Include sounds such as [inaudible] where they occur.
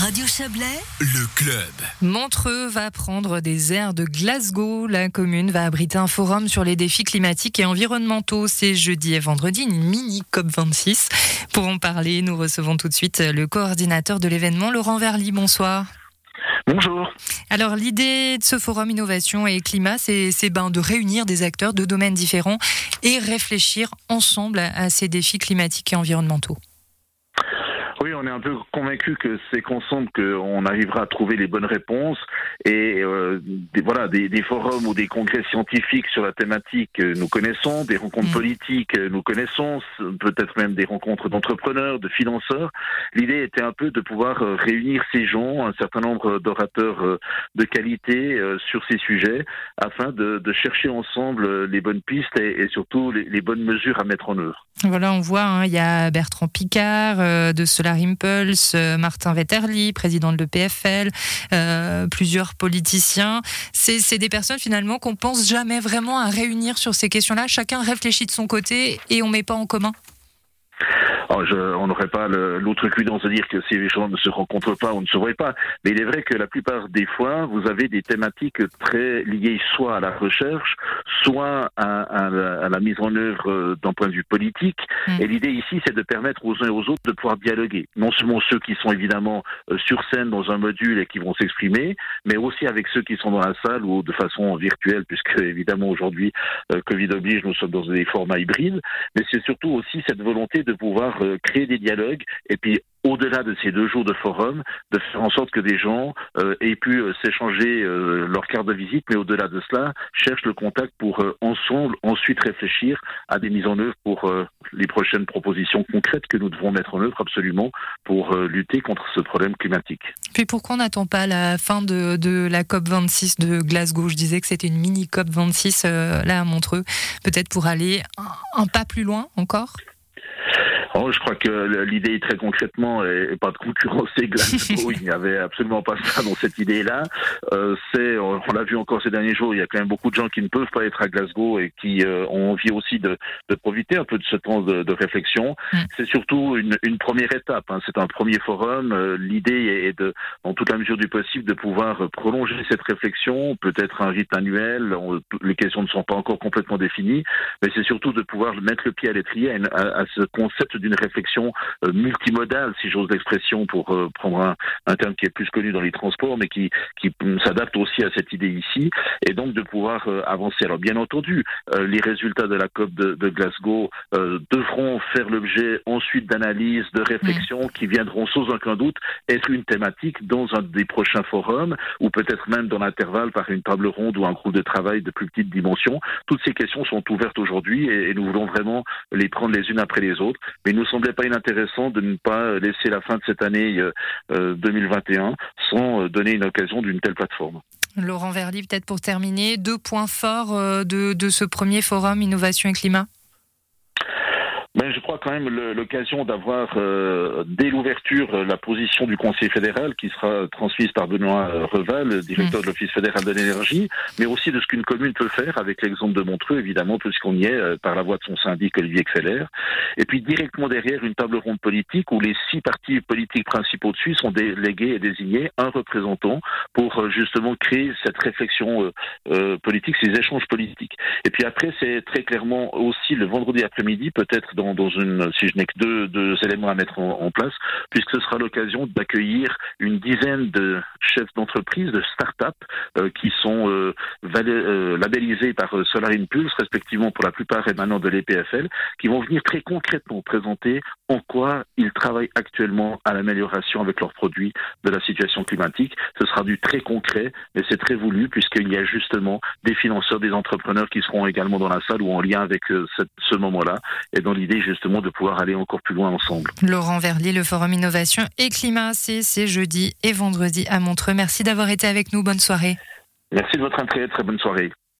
Radio Chablais, le club. Montreux va prendre des airs de Glasgow. La commune va abriter un forum sur les défis climatiques et environnementaux. C'est jeudi et vendredi, une mini COP26. Pour en parler, nous recevons tout de suite le coordinateur de l'événement, Laurent Verly. Bonsoir. Bonjour. Alors l'idée de ce forum innovation et climat, c'est ben, de réunir des acteurs de domaines différents et réfléchir ensemble à ces défis climatiques et environnementaux. Oui, on est un peu convaincu que c'est qu'ensemble qu'on arrivera à trouver les bonnes réponses et euh, des, voilà des, des, forums ou des congrès scientifiques sur la thématique nous connaissons, des rencontres mm. politiques nous connaissons, peut-être même des rencontres d'entrepreneurs, de financeurs. L'idée était un peu de pouvoir euh, réunir ces gens, un certain nombre d'orateurs euh, de qualité sur ces sujets, afin de, de chercher ensemble les bonnes pistes et, et surtout les, les, bonnes mesures à mettre en œuvre. Voilà, on voit, hein, il y a Bertrand Picard de cela Impulse, euh, Martin Vetterli, président de l'EPFL, euh, plusieurs politiciens. C'est des personnes finalement qu'on pense jamais vraiment à réunir sur ces questions-là. Chacun réfléchit de son côté et on met pas en commun. Alors je, on n'aurait pas l'outrecuidance de dire que ces gens ne se rencontrent pas ou ne se voient pas, mais il est vrai que la plupart des fois, vous avez des thématiques très liées soit à la recherche, soit à, à, la mise en œuvre euh, d'un point de vue politique. Mm. Et l'idée ici, c'est de permettre aux uns et aux autres de pouvoir dialoguer. Non seulement ceux qui sont évidemment euh, sur scène dans un module et qui vont s'exprimer, mais aussi avec ceux qui sont dans la salle ou de façon virtuelle, puisque évidemment aujourd'hui, euh, Covid oblige, nous sommes dans des formats hybrides. Mais c'est surtout aussi cette volonté de pouvoir euh, créer des dialogues et puis au-delà de ces deux jours de forum, de faire en sorte que des gens euh, aient pu euh, s'échanger leur carte de visite, mais au-delà de cela, cherchent le contact pour ensemble ensuite réfléchir à des mises en œuvre pour les prochaines propositions concrètes que nous devons mettre en œuvre absolument pour lutter contre ce problème climatique. Puis pourquoi on n'attend pas la fin de, de, la COP 26 de Glasgow? Je disais que c'était une mini COP 26 là à Montreux, peut-être pour aller un pas plus loin encore? Oh, je crois que l'idée très concrètement et pas de concurrencer Glasgow. [laughs] il n'y avait absolument pas ça dans cette idée-là. Euh, c'est, on, l'a vu encore ces derniers jours, il y a quand même beaucoup de gens qui ne peuvent pas être à Glasgow et qui euh, ont envie aussi de, de, profiter un peu de ce temps de, de réflexion. Mm. C'est surtout une, une, première étape. Hein. C'est un premier forum. Euh, l'idée est de, en toute la mesure du possible, de pouvoir prolonger cette réflexion, peut-être un rythme annuel. les questions ne sont pas encore complètement définies, mais c'est surtout de pouvoir mettre le pied à l'étrier à, à, à ce concept d'une réflexion euh, multimodale, si j'ose l'expression, pour euh, prendre un, un, terme qui est plus connu dans les transports, mais qui, qui s'adapte aussi à cette idée ici, et donc de pouvoir euh, avancer. Alors bien entendu, les résultats de la COP de, de Glasgow devront faire l'objet ensuite d'analyses, de réflexions qui viendront sans aucun doute être une thématique dans un des prochains forums, ou peut-être même dans l'intervalle par une table ronde ou un groupe de travail de plus petite dimension. Toutes ces questions sont ouvertes aujourd'hui et, et nous voulons vraiment les prendre les unes après les autres. Mais il nous semblait pas inintéressant de ne pas laisser la fin de cette année 2021 euh, sans euh, donner une occasion d'une telle plateforme. Laurent Verly, peut-être pour terminer, deux points forts euh, de ce premier forum Innovation et Climat? Mais je crois quand même l'occasion d'avoir euh, dès l'ouverture la position du Conseil fédéral qui sera transmise par Benoît euh, Reval, directeur de l'Office fédéral de l'énergie, mais aussi de ce qu'une commune peut faire avec l'exemple de Montreux, évidemment, puisqu'on y est euh, par la voix de son syndic Olivier Exceller. Et puis directement derrière une table ronde politique où les six partis politiques principaux dessus sont délégués et désignés un représentant pour justement créer cette réflexion politique, ces échanges politiques. Et puis après, c'est très clairement aussi le vendredi après-midi, peut-être dans, une, si je n'ai que deux, deux, éléments à mettre en, place, puisque ce sera l'occasion d'accueillir une dizaine de chefs d'entreprise, de start-up, euh, qui sont euh, euh, labellisés par Solar Impulse, respectivement pour la plupart émanant de l'EPFL, qui vont venir très concrètement présenter en quoi ils travaillent actuellement à l'amélioration avec leurs produits de la situation climatique. Ce sera du très concret, mais c'est très voulu, puisqu'il y a justement des financeurs, des entrepreneurs qui seront également dans la salle ou en lien avec ce moment-là, et dans justement de pouvoir aller encore plus loin ensemble. Laurent Verlier, le Forum Innovation et Climat, c'est jeudi et vendredi à Montreux. Merci d'avoir été avec nous. Bonne soirée. Merci de votre entrée. Très bonne soirée.